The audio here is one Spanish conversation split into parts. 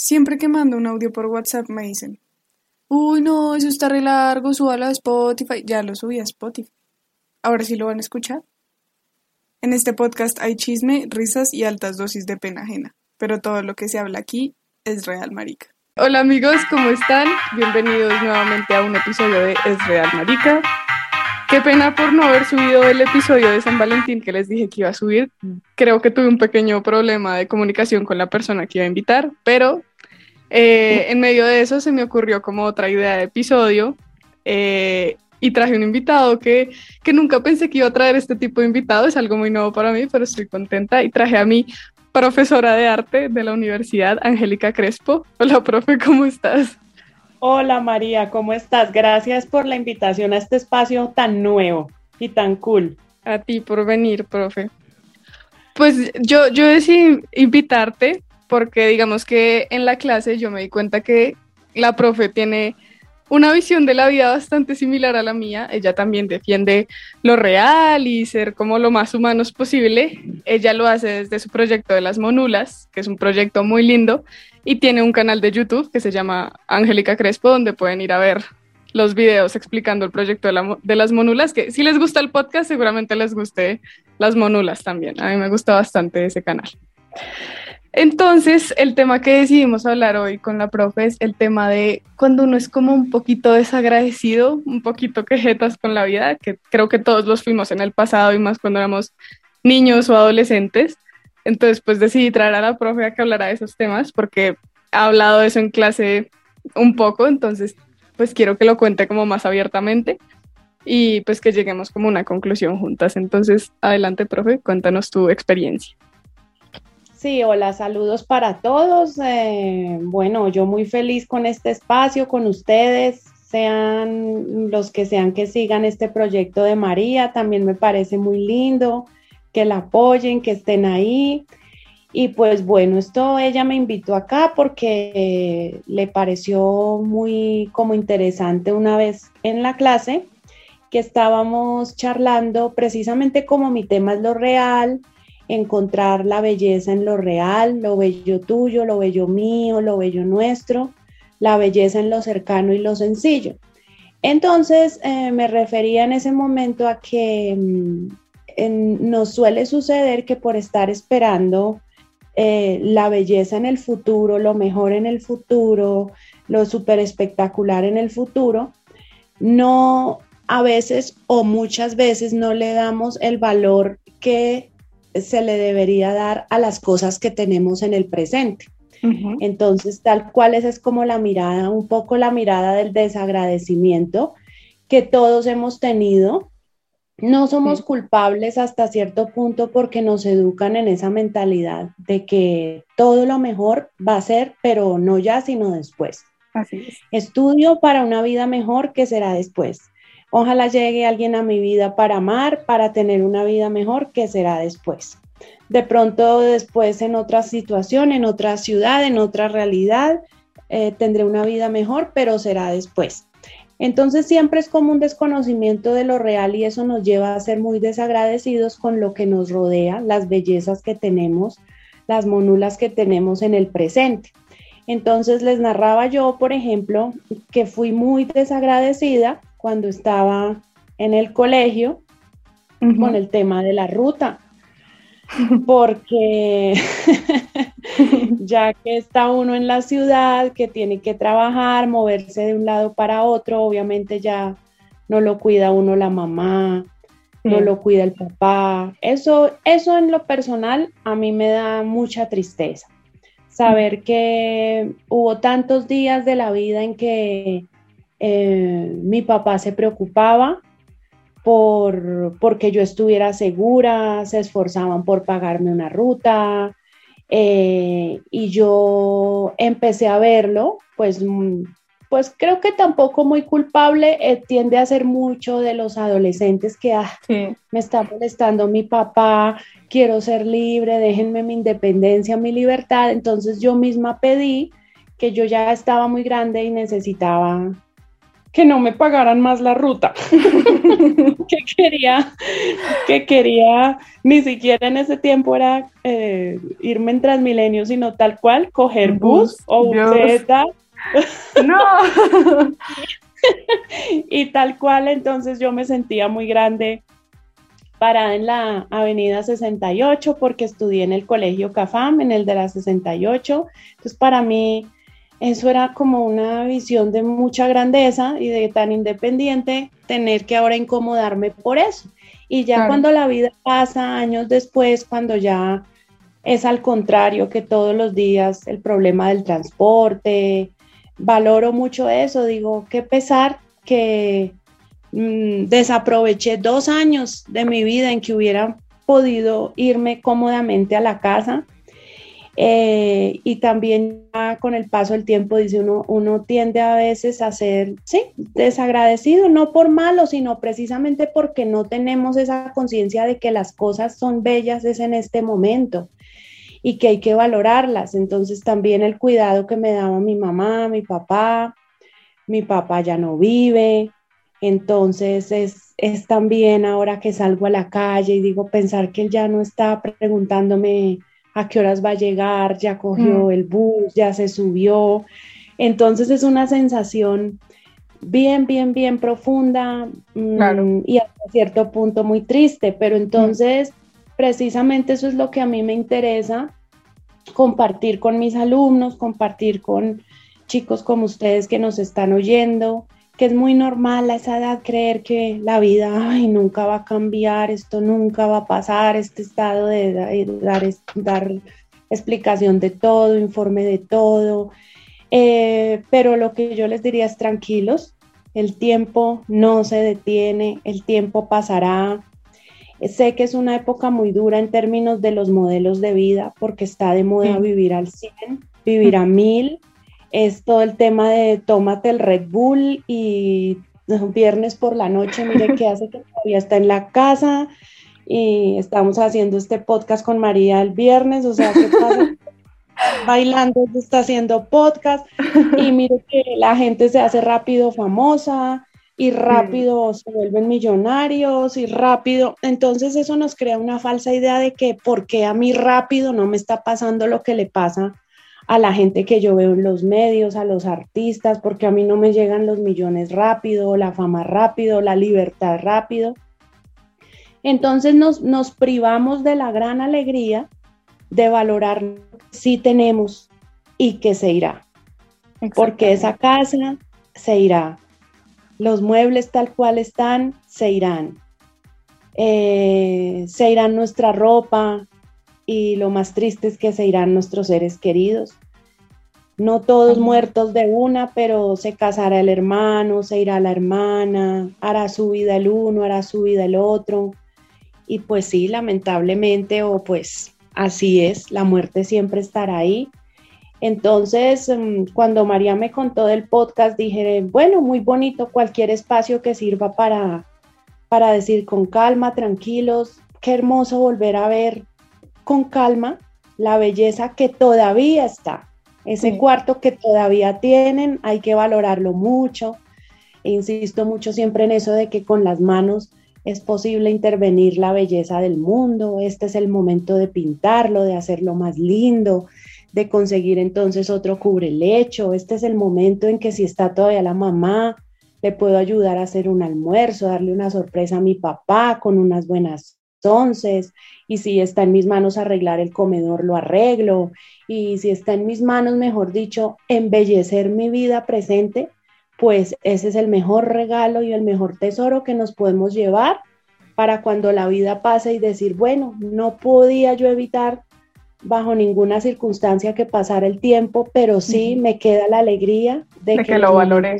Siempre que mando un audio por WhatsApp me dicen, uy no, eso está re largo, súbalo a Spotify. Ya lo subí a Spotify. Ahora sí lo van a escuchar. En este podcast hay chisme, risas y altas dosis de pena ajena, pero todo lo que se habla aquí es real, marica. Hola amigos, ¿cómo están? Bienvenidos nuevamente a un episodio de Es Real Marica. Qué pena por no haber subido el episodio de San Valentín que les dije que iba a subir. Creo que tuve un pequeño problema de comunicación con la persona que iba a invitar, pero eh, en medio de eso se me ocurrió como otra idea de episodio eh, y traje un invitado que, que nunca pensé que iba a traer este tipo de invitado, es algo muy nuevo para mí, pero estoy contenta y traje a mi profesora de arte de la universidad, Angélica Crespo. Hola, profe, ¿cómo estás? Hola María, ¿cómo estás? Gracias por la invitación a este espacio tan nuevo y tan cool. A ti por venir, profe. Pues yo, yo decidí invitarte porque digamos que en la clase yo me di cuenta que la profe tiene una visión de la vida bastante similar a la mía. Ella también defiende lo real y ser como lo más humanos posible. Ella lo hace desde su proyecto de las monulas, que es un proyecto muy lindo, y tiene un canal de YouTube que se llama Angélica Crespo, donde pueden ir a ver los videos explicando el proyecto de, de, las monulas, que si les gusta el podcast, seguramente les guste las monulas también. A mí me gusta bastante ese canal. Entonces, el tema que decidimos hablar hoy con la profe es el tema de cuando uno es como un poquito desagradecido, un poquito quejetas con la vida, que creo que todos los fuimos en el pasado y más cuando éramos niños o adolescentes. Entonces, pues decidí traer a la profe a que hablara de esos temas porque ha hablado de eso en clase un poco, entonces, pues quiero que lo cuente como más abiertamente y pues que lleguemos como una conclusión juntas. Entonces, adelante, profe, cuéntanos tu experiencia. Sí, hola, saludos para todos. Eh, bueno, yo muy feliz con este espacio, con ustedes, sean los que sean que sigan este proyecto de María, también me parece muy lindo que la apoyen, que estén ahí. Y pues bueno, esto ella me invitó acá porque le pareció muy como interesante una vez en la clase que estábamos charlando precisamente como mi tema es lo real, encontrar la belleza en lo real, lo bello tuyo, lo bello mío, lo bello nuestro, la belleza en lo cercano y lo sencillo. Entonces eh, me refería en ese momento a que mm, nos suele suceder que por estar esperando eh, la belleza en el futuro, lo mejor en el futuro, lo súper espectacular en el futuro, no a veces o muchas veces no le damos el valor que se le debería dar a las cosas que tenemos en el presente. Entonces, tal cual esa es como la mirada, un poco la mirada del desagradecimiento que todos hemos tenido. No somos culpables hasta cierto punto porque nos educan en esa mentalidad de que todo lo mejor va a ser, pero no ya, sino después. Así es. Estudio para una vida mejor que será después. Ojalá llegue alguien a mi vida para amar, para tener una vida mejor que será después. De pronto después en otra situación, en otra ciudad, en otra realidad, eh, tendré una vida mejor, pero será después. Entonces siempre es como un desconocimiento de lo real y eso nos lleva a ser muy desagradecidos con lo que nos rodea, las bellezas que tenemos, las monulas que tenemos en el presente. Entonces les narraba yo, por ejemplo, que fui muy desagradecida cuando estaba en el colegio con el tema de la ruta, porque ya que está uno en la ciudad, que tiene que trabajar, moverse de un lado para otro, obviamente ya no lo cuida uno la mamá, no lo cuida el papá. Eso, eso en lo personal a mí me da mucha tristeza. Saber que hubo tantos días de la vida en que eh, mi papá se preocupaba por porque yo estuviera segura, se esforzaban por pagarme una ruta eh, y yo empecé a verlo, pues, mm, pues creo que tampoco muy culpable, eh, tiende a ser mucho de los adolescentes que ah, me está molestando mi papá, quiero ser libre, déjenme mi independencia, mi libertad, entonces yo misma pedí que yo ya estaba muy grande y necesitaba que no me pagaran más la ruta, que quería, que quería, ni siquiera en ese tiempo era eh, irme en Transmilenio, sino tal cual, coger bus, o buseta. No. y tal cual, entonces yo me sentía muy grande parada en la avenida 68 porque estudié en el colegio CAFAM, en el de la 68. Entonces para mí eso era como una visión de mucha grandeza y de tan independiente tener que ahora incomodarme por eso. Y ya cuando la vida pasa, años después, cuando ya es al contrario que todos los días el problema del transporte, valoro mucho eso, digo, qué pesar que mm, desaproveché dos años de mi vida en que hubiera podido irme cómodamente a la casa eh, y también con el paso del tiempo, dice uno, uno tiende a veces a ser, desagradecido, no por malo, sino precisamente porque no tenemos esa conciencia de que las cosas son bellas es en este momento y que hay que valorarlas. Entonces también el cuidado que me daba mi mamá, mi papá, mi papá ya no vive, entonces es, es también ahora que salgo a la calle y digo, pensar que él ya no está preguntándome a qué horas va a llegar, ya cogió mm. el bus, ya se subió. Entonces es una sensación bien, bien, bien profunda mm, y hasta cierto punto muy triste, pero entonces precisamente eso es lo que a mí me interesa, compartir con mis alumnos, compartir con chicos como ustedes que nos están oyendo, que es muy normal a esa edad creer que la vida ay, nunca va a cambiar, esto nunca va a pasar, este estado de dar, dar, explicación de todo, informe de todo. Eh, pero lo que yo les diría es tranquilos, el tiempo no se detiene, el tiempo pasará. Sé que es una época muy dura en términos de los modelos de vida porque está de moda vivir al 100, vivir a 1000 es todo el tema de tómate el Red Bull y viernes por la noche, mire qué hace que todavía está en la casa y estamos haciendo este podcast con María el viernes, o sea, ¿qué pasa? Bailando, está haciendo podcast y mire que la gente se hace rápido famosa y rápido se vuelven millonarios y rápido, entonces eso nos crea una falsa idea de que porque a mí rápido no me está pasando lo que le pasa a la gente que yo veo en los medios, a los artistas, porque a mí no me llegan los millones rápido, la fama rápido, la libertad rápido. Entonces nos, nos privamos de la gran alegría de valorar si tenemos y que se irá. Porque esa casa se irá. Los muebles tal cual están se irán. Eh, se irán nuestra ropa, y lo más triste es que se irán nuestros seres queridos. No todos muertos de una, pero se casará el hermano, se irá la hermana, hará su vida el uno, hará su vida el otro. Y pues sí, lamentablemente, o pues así es, la muerte siempre estará ahí. Entonces, mm, cuando María me contó del podcast, dije, bueno, muy bonito, cualquier espacio que sirva para, para decir con calma, tranquilos, qué hermoso volver a ver con calma la belleza que todavía está. Ese cuarto que todavía tienen, hay que valorarlo mucho. E insisto mucho siempre en eso de que con las manos es posible intervenir la belleza del mundo. Este es el momento de pintarlo, de hacerlo más lindo, de conseguir entonces otro cubrelecho. Este es el momento en que si está todavía la mamá, le puedo ayudar a hacer un almuerzo, darle una sorpresa a mi papá con unas buenas entonces, y si está en mis manos arreglar el comedor, lo arreglo, y si está en mis manos, mejor dicho, embellecer mi vida presente, pues ese es el mejor regalo y el mejor tesoro que nos podemos llevar para cuando la vida pase y decir, bueno, no podía yo evitar bajo ninguna circunstancia que pasara el tiempo, pero sí me queda la alegría de, que, lo valoré.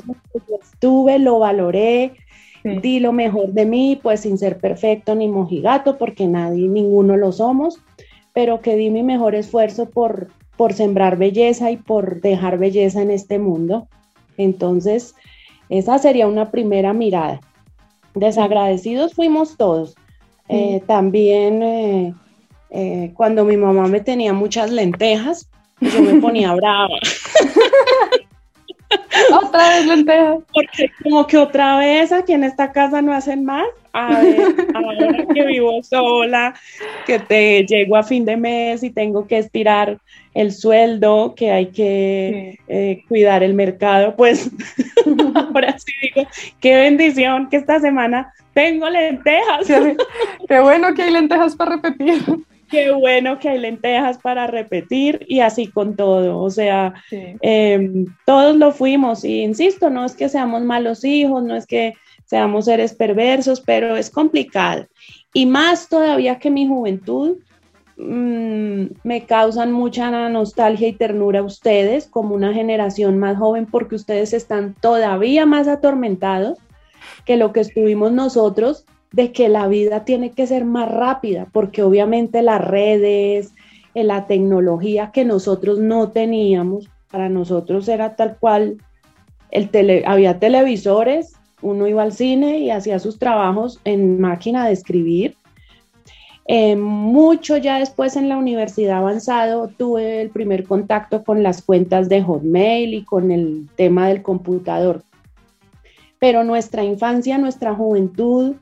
Estuve, lo valoré, Di lo mejor de mí, pues sin ser perfecto ni mojigato, porque nadie, ninguno lo somos, pero que di mi mejor esfuerzo por, por sembrar belleza y por dejar belleza en este mundo. Entonces, esa sería una primera mirada. Desagradecidos fuimos todos. Eh, también eh, eh, cuando mi mamá me tenía muchas lentejas, yo me ponía brava. Otra vez lentejas. Porque como que otra vez aquí en esta casa no hacen más. A ver, ahora que vivo sola, que te llego a fin de mes y tengo que estirar el sueldo, que hay que eh, cuidar el mercado, pues ahora sí digo, qué bendición que esta semana tengo lentejas. qué bueno que hay lentejas para repetir. Qué bueno que hay lentejas para repetir y así con todo. O sea, em, todos lo fuimos y insisto, no es que seamos malos hijos, no es que seamos seres perversos, pero es complicado. Y más todavía que mi juventud, mm, me causan mucha nostalgia y ternura a ustedes como una generación más joven porque ustedes están todavía más atormentados que lo que estuvimos nosotros de que la vida tiene que ser más rápida, porque obviamente las redes, eh, la tecnología que nosotros no teníamos, para nosotros era tal cual, el tele, había televisores, uno iba al cine y hacía sus trabajos en máquina de escribir. Eh, mucho ya después en la universidad avanzado tuve el primer contacto con las cuentas de Hotmail y con el tema del computador. Pero nuestra infancia, nuestra juventud,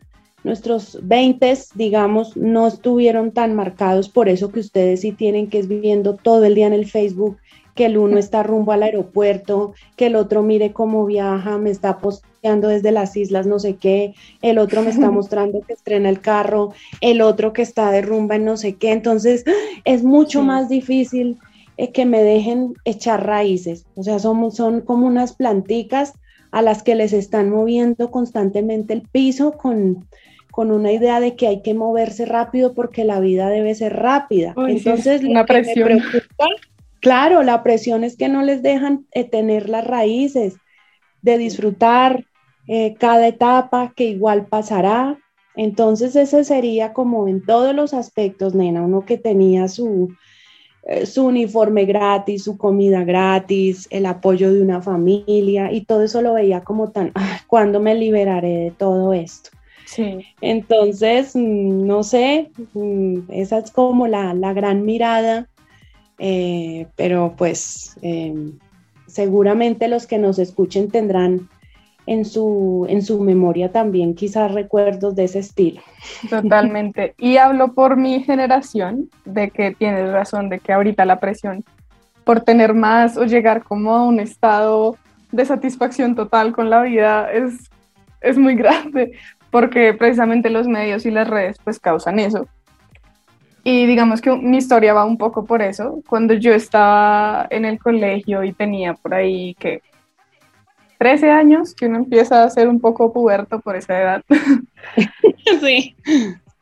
nuestros 20, digamos, no estuvieron tan marcados por eso que ustedes sí tienen, que es viviendo todo el día en el Facebook, que el uno está rumbo al aeropuerto, que el otro mire cómo viaja, me está posteando desde las islas, no sé qué, el otro me está mostrando que estrena el carro, el otro que está de rumba en no sé qué. Entonces, es mucho más difícil eh, que me dejen echar raíces. O sea, son, son como unas planticas a las que les están moviendo constantemente el piso con, con una idea de que hay que moverse rápido porque la vida debe ser rápida. Entonces, una presión. claro, la presión es que no les dejan eh, tener las raíces, de disfrutar eh, cada etapa que igual pasará. Entonces, ese sería como en todos los aspectos, nena, uno que tenía su, eh, su uniforme gratis, su comida gratis, el apoyo de una familia y todo eso lo veía como tan, ah, ¿cuándo me liberaré de todo esto? Entonces, mm, no sé, mm, esa es como la, gran mirada, eh, pero pues em, seguramente los que nos escuchen tendrán en su, en su memoria también quizás recuerdos de ese estilo. Totalmente. Y hablo por mi generación, de que tienes razón, de que ahorita la presión por tener más o llegar como a un estado de satisfacción total con la vida es, es muy grande porque precisamente los medios y las redes pues causan eso. Y digamos que mi historia va un poco por eso. Cuando yo estaba en el colegio y tenía por ahí que 13 años, que uno empieza a ser un poco puberto por esa edad. Sí.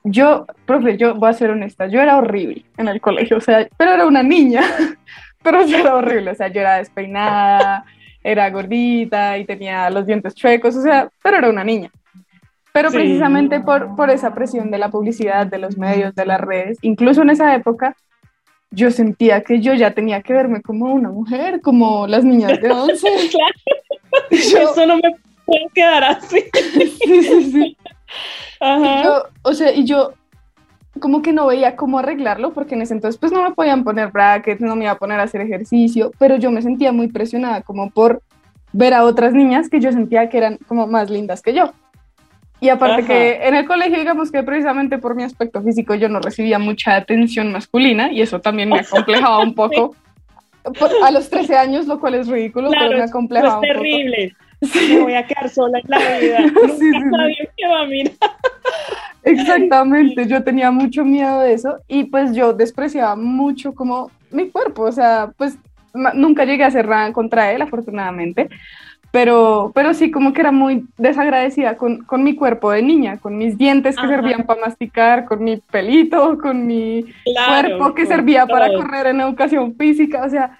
Yo, profe, yo voy a ser honesta, yo era horrible en el colegio, o sea, pero era una niña, pero yo era horrible, o sea, yo era despeinada, era gordita y tenía los dientes chuecos, o sea, pero era una niña. Pero precisamente por, por esa presión de la publicidad, de los medios, de las redes, incluso en esa época, yo sentía que yo ya tenía que verme como una mujer, como las niñas de 11. claro. Eso no me puede quedar así. sí, sí, sí. Ajá. o sea, y yo como que no veía cómo arreglarlo, porque en ese entonces pues no me podían poner brackets, no me iba a poner a hacer ejercicio, pero yo me sentía muy presionada como por ver a otras niñas que yo sentía que eran como más lindas que yo. Y aparte que en el colegio, digamos que precisamente por mi aspecto físico yo no recibía mucha atención masculina y eso también me acomplejaba un poco. a los 13 años, lo cual es ridículo, pero me acomplejaba es terrible. Me voy a quedar sola en la vida. sí, nadie me va a mirar. Exactamente, yo tenía mucho miedo de eso y pues yo despreciaba mucho como mi cuerpo, o sea, pues nunca llegué a nada contra él, afortunadamente, pero, pero sí como que era muy desagradecida con, con mi cuerpo de niña, con mis dientes que servían para masticar, con mi pelito, con mi cuerpo que servía para correr en educación física, o sea,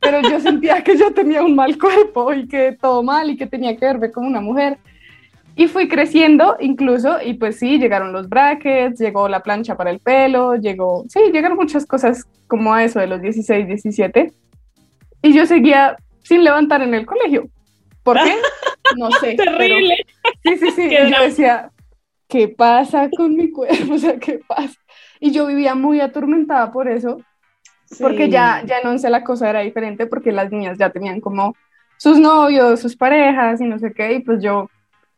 pero yo sentía que yo tenía un mal cuerpo y que todo mal y que tenía que verme como una mujer. Y fui creciendo incluso, y pues sí, llegaron los brackets, llegó la plancha para el pelo, llegó, sí, llegaron muchas cosas como a eso de los 16, 17. Y yo seguía sin levantar en el colegio. ¿Por qué? No sé. Terrible. sí, sí, sí. Y yo decía, ¿qué pasa con mi cuerpo? O sea, ¿qué pasa? Y yo vivía muy atormentada por eso, porque ya, ya en once la cosa era diferente, porque las niñas ya tenían como sus novios, sus parejas y no sé qué, y pues yo,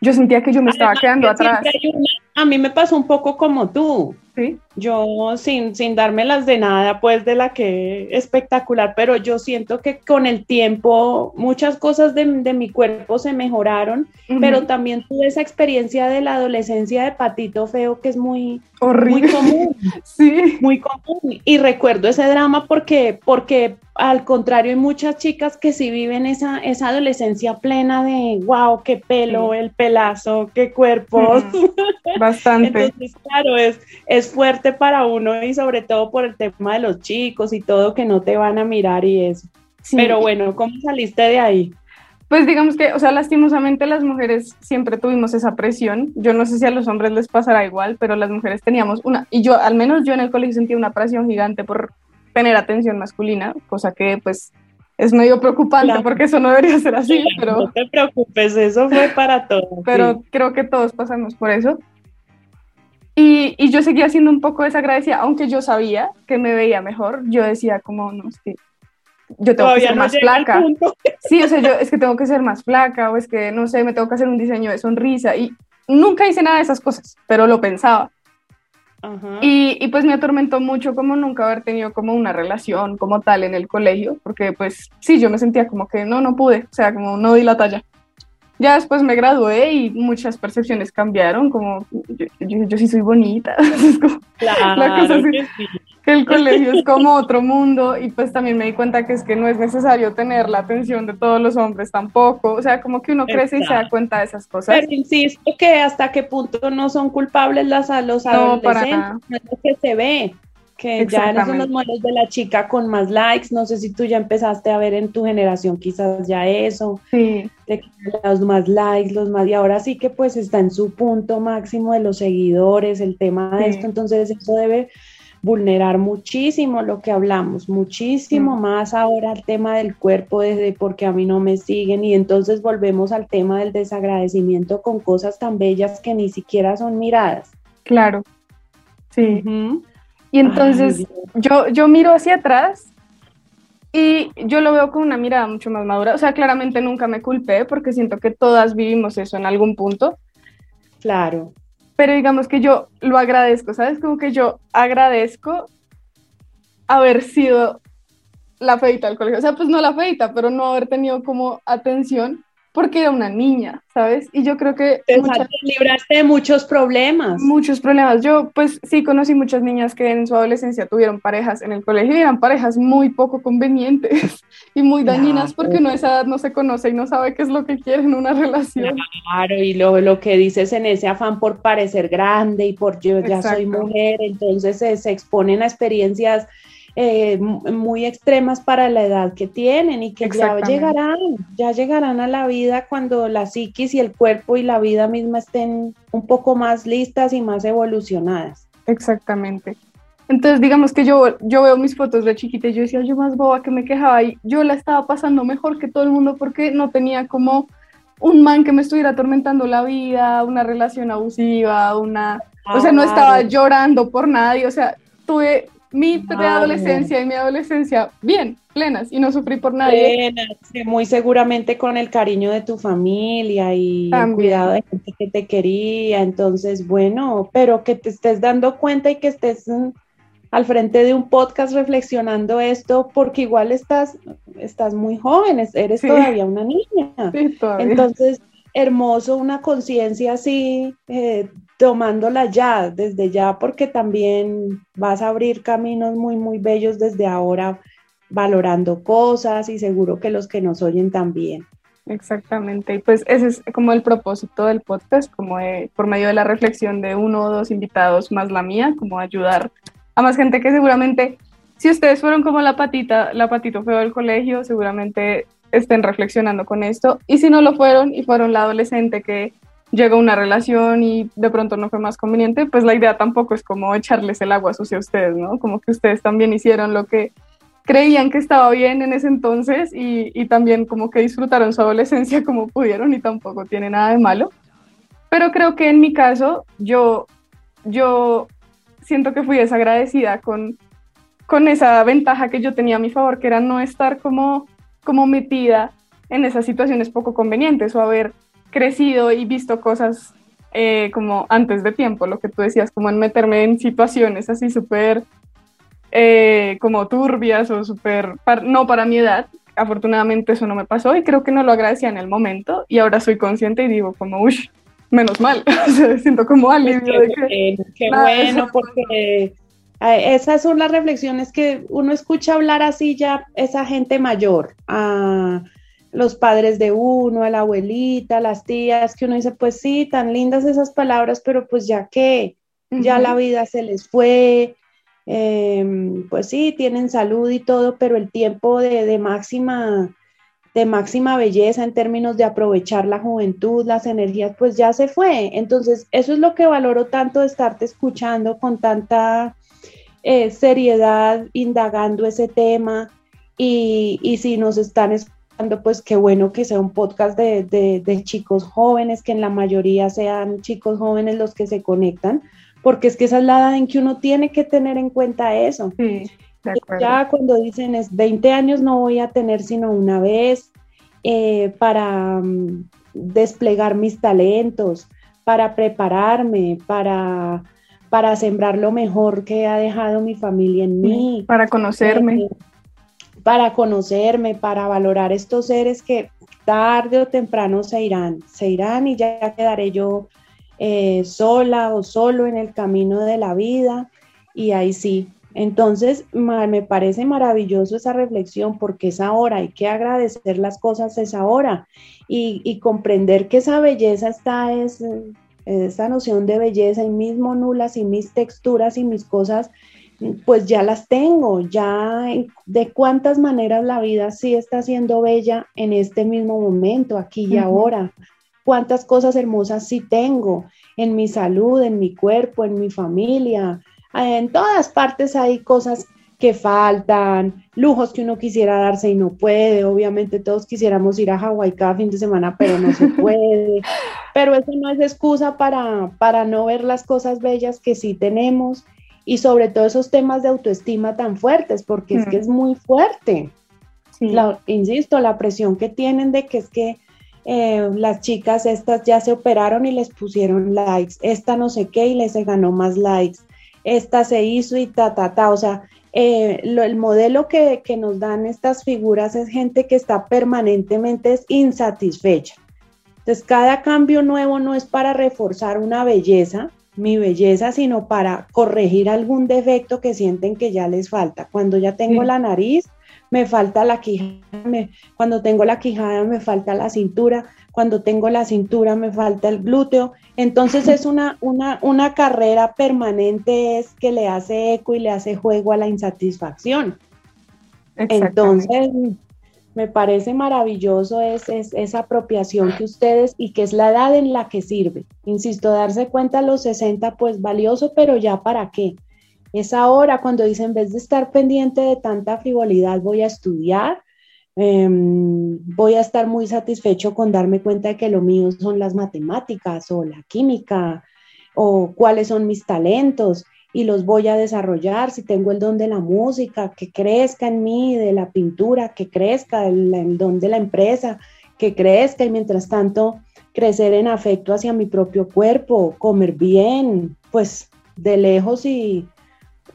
yo sentía que yo me estaba quedando atrás. a mí me pasó un poco como tú. Yo sin, sin dármelas de nada, pues de la que espectacular, pero yo siento que con el tiempo muchas cosas de, mi cuerpo se mejoraron, pero también tuve esa experiencia de la adolescencia de patito feo que es muy, muy común. sí. Muy común. Y recuerdo ese drama porque, porque al contrario hay muchas chicas que sí viven esa, esa adolescencia plena de, wow, qué pelo, el pelazo, qué cuerpo. Bastante. Entonces, claro, es, es fuerte para uno y sobre todo por el tema de los chicos y todo que no te van a mirar y eso. Pero bueno, ¿cómo saliste de ahí? Pues digamos que, o sea, lastimosamente las mujeres siempre tuvimos esa presión. Yo no sé si a los hombres les pasará igual, pero las mujeres teníamos una, y yo, al menos yo en el colegio sentía una presión gigante por tener atención masculina, cosa que pues es medio preocupante porque eso no debería ser así, pero... No te preocupes, eso fue para todos. Pero creo que todos pasamos por eso. Y, y, yo seguía siendo un poco desagradecida, aunque yo sabía que me veía mejor, yo decía como, no, es que yo tengo que ser más flaca. Sí, o sea, yo es que tengo que ser más flaca, o es que, no sé, me tengo que hacer un diseño de sonrisa, y nunca hice nada de esas cosas, pero lo pensaba. Y, y, pues me atormentó mucho como nunca haber tenido como una relación como tal en el colegio, porque pues sí, yo me sentía como que no, no pude, o sea, como no di la talla. Ya después me gradué y muchas percepciones cambiaron, como yo, yo, sí soy bonita. claro, que, el colegio es como otro mundo y pues también me di cuenta que es que no es necesario tener la atención de todos los hombres tampoco, o sea, como que uno crece y se da cuenta de esas cosas. Pero insisto que hasta qué punto no son culpables las, los adolescentes, no, no es lo que se ve que ya no son los modelos de la chica con más likes, no sé si tú ya empezaste a ver en tu generación quizás ya eso, sí. de los más likes, los más, y ahora sí que pues está en su punto máximo de los seguidores, el tema de esto, entonces eso debe vulnerar muchísimo lo que hablamos, muchísimo más ahora el tema del cuerpo desde porque a mí no me siguen. Y entonces volvemos al tema del desagradecimiento con cosas tan bellas que ni siquiera son miradas. Claro, sí. Y entonces yo, yo miro hacia atrás y yo lo veo con una mirada mucho más madura. O sea, claramente nunca me culpé porque siento que todas vivimos eso en algún punto. Claro. Pero digamos que yo lo agradezco, ¿sabes? Como que yo agradezco haber sido la feita del colegio. O sea, pues no la feita, pero no haber tenido como atención porque era una niña, ¿sabes? Y yo creo que... Te libraste de muchos problemas. Muchos problemas. Yo pues sí conocí muchas niñas que en su adolescencia tuvieron parejas en el colegio y eran parejas muy poco convenientes y muy dañinas porque no esa edad no se conoce y no sabe qué es lo que quiere en una relación. Claro, y lo, lo que dices en ese afán por parecer grande y por yo ya soy mujer, entonces se, se exponen a experiencias eh, muy extremas para la edad que tienen y que ya llegarán, ya llegarán a la vida cuando la psiquis y el cuerpo y la vida misma estén un poco más listas y más evolucionadas. Exactamente. Entonces, digamos que yo, yo veo mis fotos de chiquita y yo decía, yo más boba que me quejaba y yo la estaba pasando mejor que todo el mundo porque no tenía como un man que me estuviera atormentando la vida, una relación abusiva, una... o sea, no estaba llorando por nadie, o sea, tuve mi preadolescencia y mi adolescencia bien, plenas, y no sufrí por nadie. Plenas, muy seguramente con el cariño de tu familia y cuidado de gente que te quería. Entonces, bueno, pero que te estés dando cuenta y que estés mm, al frente de un podcast reflexionando esto, porque igual estás, estás muy joven, eres todavía una niña. Sí, todavía. Entonces, hermoso una conciencia así, eh, tomándola ya, desde ya, porque también vas a abrir caminos muy, muy bellos desde ahora, valorando cosas y seguro que los que nos oyen también. Exactamente, y pues ese es como el propósito del podcast, como por medio de la reflexión de uno o dos invitados más la mía, como ayudar a más gente que seguramente, si ustedes fueron como la patita, la patito feo del colegio, seguramente estén reflexionando con esto, y si no lo fueron y fueron la adolescente que llegó una relación y de pronto no fue más conveniente, pues la idea tampoco es como echarles el agua sucia a ustedes, ¿no? Como que ustedes también hicieron lo que creían que estaba bien en ese entonces y, y también como que disfrutaron su adolescencia como pudieron y tampoco tiene nada de malo. Pero creo que en mi caso yo, yo siento que fui desagradecida con, con esa ventaja que yo tenía a mi favor, que era no estar como, como metida en esas situaciones poco convenientes o haber crecido y visto cosas eh, como antes de tiempo, lo que tú decías, como en meterme en situaciones así súper eh, como turbias o súper, no para mi edad. Afortunadamente eso no me pasó y creo que no lo agradecía en el momento y ahora soy consciente y digo como, menos mal, siento como alivio. de que, qué bueno, porque esas son las reflexiones que uno escucha hablar así ya esa gente mayor, a los padres de uno, a la abuelita, a las tías, que uno dice, pues sí, tan lindas esas palabras, pero pues ya que ya la vida se les fue, em, pues sí, tienen salud y todo, pero el tiempo de, de, máxima de máxima belleza en términos de aprovechar la juventud, las energías, pues ya se fue. Entonces, eso es lo que valoro tanto de estarte escuchando con tanta eh, seriedad indagando ese tema y, y, si nos están escuchando, pues qué bueno que sea un podcast de, de, chicos jóvenes, que en la mayoría sean chicos jóvenes los que se conectan, porque es que esa es la edad en que uno tiene que tener en cuenta eso. ya cuando dicen es 20 años no voy a tener sino una vez eh, para mm, desplegar mis talentos, para prepararme, para para sembrar lo mejor que ha dejado mi familia en mí. Para conocerme. Eh, para conocerme, para valorar estos seres que tarde o temprano se irán, se irán y ya quedaré yo eh, sola o solo en el camino de la vida y ahí sí. Entonces, me parece maravilloso esa reflexión porque es ahora, hay que agradecer las cosas, es ahora y, y comprender que esa belleza está es esa noción de belleza y mis monulas y mis texturas y mis cosas, pues ya las tengo, ya de cuántas maneras la vida sí está siendo bella en este mismo momento, aquí y ahora, cuántas cosas hermosas sí tengo en mi salud, en mi cuerpo, en mi familia, en todas partes hay cosas que faltan, lujos que uno quisiera darse y no puede. Obviamente todos quisiéramos ir a Hawái cada fin de semana, pero no se puede. pero eso no es excusa para, para no ver las cosas bellas que sí tenemos y sobre todo esos temas de autoestima tan fuertes, porque es que es muy fuerte. insisto, la presión que tienen de que es que eh, las chicas estas ya se operaron y les pusieron likes, esta no sé qué y les ganó más likes, esta se hizo y ta, ta, ta, o sea, eh, el modelo que, nos dan estas figuras es gente que está permanentemente insatisfecha. Entonces, cada cambio nuevo no es para reforzar una belleza, mi belleza, sino para corregir algún defecto que sienten que ya les falta. Cuando ya tengo la nariz, me falta la quijada, cuando tengo la quijada me falta la cintura, cuando tengo la cintura me falta el glúteo. Entonces es una, una, una carrera permanente es que le hace eco y le hace juego a la insatisfacción. Entonces, me parece maravilloso es, esa apropiación que ustedes y que es la edad en la que sirve. Insisto, darse cuenta a los 60, pues valioso, pero ya para qué. Es ahora cuando dicen, en vez de estar pendiente de tanta frivolidad, voy a estudiar, Em, voy a estar muy satisfecho con darme cuenta de que lo mío son las matemáticas o la química o cuáles son mis talentos y los voy a desarrollar. Si tengo el don de la música, que crezca en mí, de la pintura, que crezca el, don de la empresa, que crezca y mientras tanto crecer en afecto hacia mi propio cuerpo, comer bien, pues de lejos y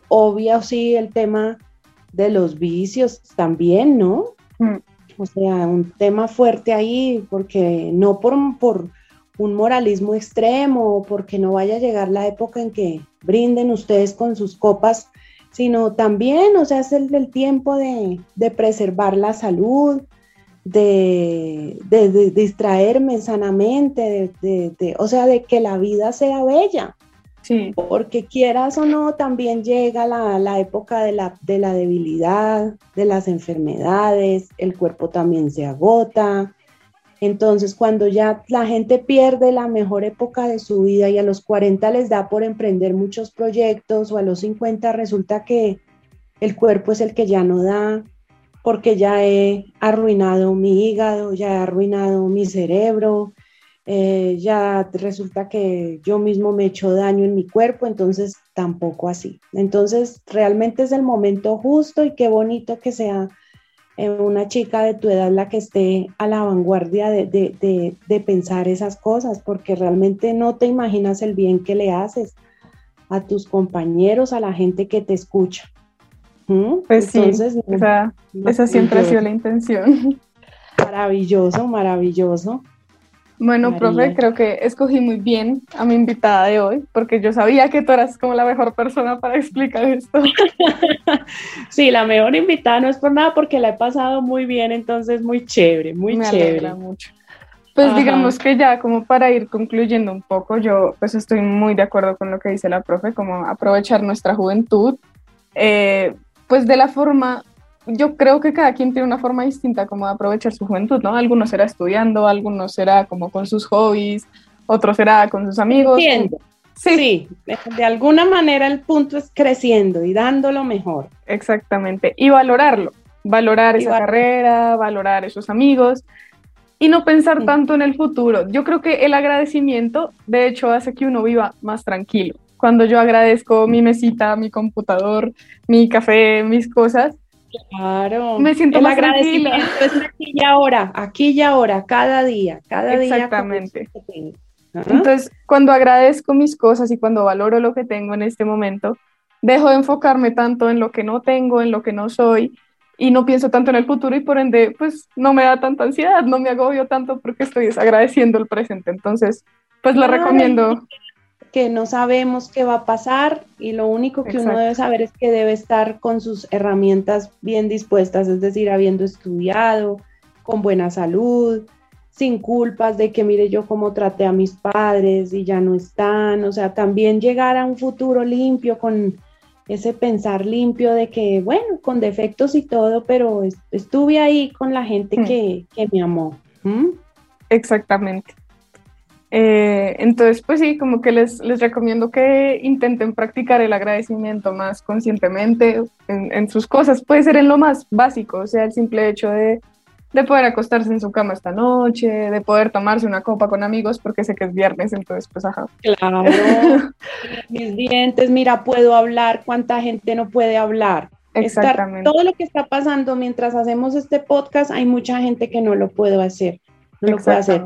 obvio sí el tema de los vicios también, ¿no? Mm. O sea, un tema fuerte ahí, porque no por, por un moralismo extremo porque no vaya a llegar la época en que brinden ustedes con sus copas, sino también, o sea, es el tiempo de, preservar la salud, de, distraerme sanamente, o sea, de que la vida sea bella. Porque quieras o no, también llega la, época de la, de la debilidad, de las enfermedades, el cuerpo también se agota. Entonces, cuando ya la gente pierde la mejor época de su vida y a los 40 les da por emprender muchos proyectos o a los 50 resulta que el cuerpo es el que ya no da, porque ya he arruinado mi hígado, ya he arruinado mi cerebro, eh, ya resulta que yo mismo me he hecho daño en mi cuerpo, entonces tampoco así. Entonces realmente es el momento justo y qué bonito que sea una chica de tu edad la que esté a la vanguardia de, de, de, pensar esas cosas, porque realmente no te imaginas el bien que le haces a tus compañeros, a la gente que te escucha. ¿Mm? Pues Entonces, sí, esa siempre ha sido la intención. Maravilloso, maravilloso. Bueno, profe, creo que escogí muy bien a mi invitada de hoy, porque yo sabía que tú eras como la mejor persona para explicar esto. sí, la mejor invitada no es por nada, porque la he pasado muy bien, entonces muy chévere, muy Me chévere. mucho. Pues digamos que ya como para ir concluyendo un poco, yo pues estoy muy de acuerdo con lo que dice la profe, como aprovechar nuestra juventud, eh, pues de la forma yo creo que cada quien tiene una forma distinta como de aprovechar su juventud, ¿no? Algunos será estudiando, algunos será como con sus hobbies, otros será con sus amigos. Entiendo. Sí. de alguna manera el punto es creciendo y dando lo mejor. Exactamente, y valorarlo, valorar esa carrera, valorar esos amigos y no pensar mm. tanto en el futuro. Yo creo que el agradecimiento, de hecho, hace que uno viva más tranquilo. Cuando yo agradezco mi mesita, mi computador, mi café, mis cosas, Claro. Me siento el más agradecimiento es aquí y ahora, aquí y ahora, cada día, cada día. Exactamente. Entonces, cuando agradezco mis cosas y cuando valoro lo que tengo en este momento, dejo de enfocarme tanto en lo que no tengo, en lo que no soy, y no pienso tanto en el futuro y por ende, pues no me da tanta ansiedad, no me agobio tanto porque estoy agradeciendo el presente. Entonces, pues la recomiendo que no sabemos qué va a pasar y lo único que uno debe saber es que debe estar con sus herramientas bien dispuestas, es decir, habiendo estudiado, con buena salud, sin culpas de que mire yo cómo traté a mis padres y ya no están, o sea, también llegar a un futuro limpio con ese pensar limpio de que, bueno, con defectos y todo, pero estuve ahí con la gente mm. que, me amó. Exactamente. Eh, entonces, pues sí, como que les, les, recomiendo que intenten practicar el agradecimiento más conscientemente en, sus cosas. Puede ser en lo más básico, o sea, el simple hecho de, de, poder acostarse en su cama esta noche, de poder tomarse una copa con amigos, porque sé que es viernes, entonces, pues ajá. Claro, mis dientes, mira, puedo hablar, cuánta gente no puede hablar. Exactamente. todo lo que está pasando mientras hacemos este podcast, hay mucha gente que no lo puede hacer. No lo puede hacer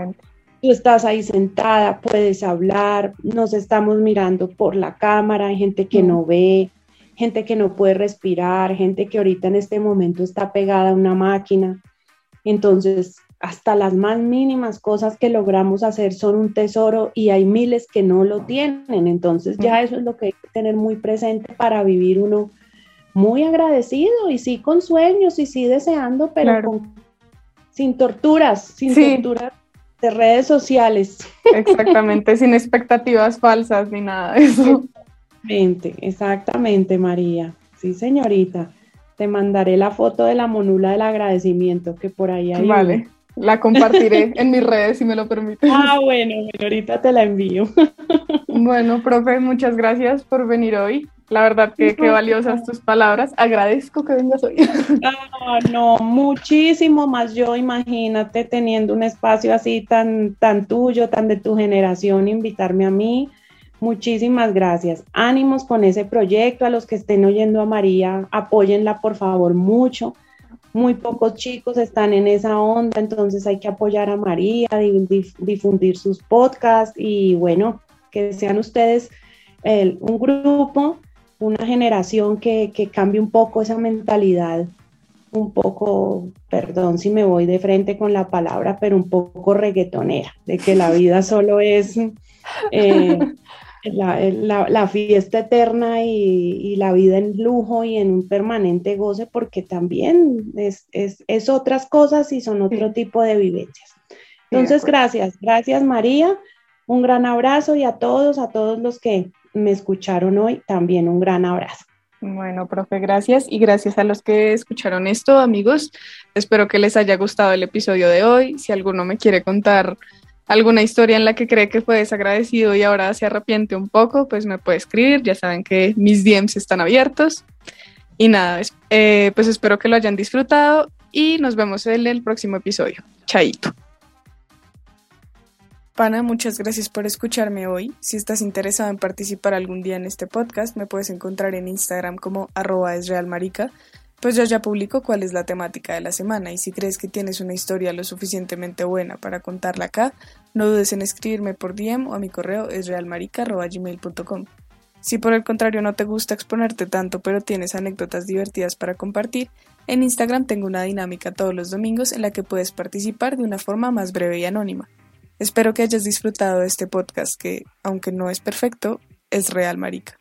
tú estás ahí sentada, puedes hablar, nos estamos mirando por la cámara, hay gente que no ve, gente que no puede respirar, gente que ahorita en este momento está pegada a una máquina. Entonces, hasta las más mínimas cosas que logramos hacer son un tesoro y hay miles que no lo tienen. Entonces, ya eso es lo que hay que tener muy presente para vivir uno muy agradecido y sí con sueños y sí deseando, pero sin torturas, sin torturas de redes sociales. Exactamente, sin expectativas falsas ni nada de eso. Exactamente, exactamente, María. Sí, señorita. Te mandaré la foto de la monula del agradecimiento que por ahí hay. Vale, la compartiré en mis redes si me lo permite. Ah, bueno, ahorita te la envío. Bueno, profe, muchas gracias por venir hoy. La verdad que qué valiosas tus palabras. Agradezco que vengas hoy. Ah, no, muchísimo más yo, imagínate teniendo un espacio así tan, tan tuyo, tan de tu generación, invitarme a mí. Muchísimas gracias. Ánimos con ese proyecto. A los que estén oyendo a María, apóyenla por favor mucho. Muy pocos chicos están en esa onda, entonces hay que apoyar a María, difundir sus podcasts y bueno, que sean ustedes un grupo una generación que, cambie un poco esa mentalidad, un poco, perdón si me voy de frente con la palabra, pero un poco reggaetonera, de que la vida solo es eh, la, fiesta eterna y, la vida en lujo y en un permanente goce, porque también es, es otras cosas y son otro tipo de vivencias. Entonces, gracias, gracias María, un gran abrazo y a todos, a todos los que me escucharon hoy, también un gran abrazo. Bueno, profe, gracias y gracias a los que escucharon esto, amigos. Espero que les haya gustado el episodio de hoy. Si alguno me quiere contar alguna historia en la que cree que fue desagradecido y ahora se arrepiente un poco, pues me puede escribir. Ya saben que mis DMs están abiertos. Y nada, eh, pues espero que lo hayan disfrutado y nos vemos en el próximo episodio. Chaito. Pana, muchas gracias por escucharme hoy. Si estás interesado en participar algún día en este podcast, me puedes encontrar en Instagram como arroba esrealmarica. Pues yo ya publico cuál es la temática de la semana y si crees que tienes una historia lo suficientemente buena para contarla acá, no dudes en escribirme por DM o a mi correo es realmarica.gmail.com. Si por el contrario no te gusta exponerte tanto pero tienes anécdotas divertidas para compartir, en Instagram tengo una dinámica todos los domingos en la que puedes participar de una forma más breve y anónima. Espero que hayas disfrutado de este podcast que, aunque no es perfecto, es real marica.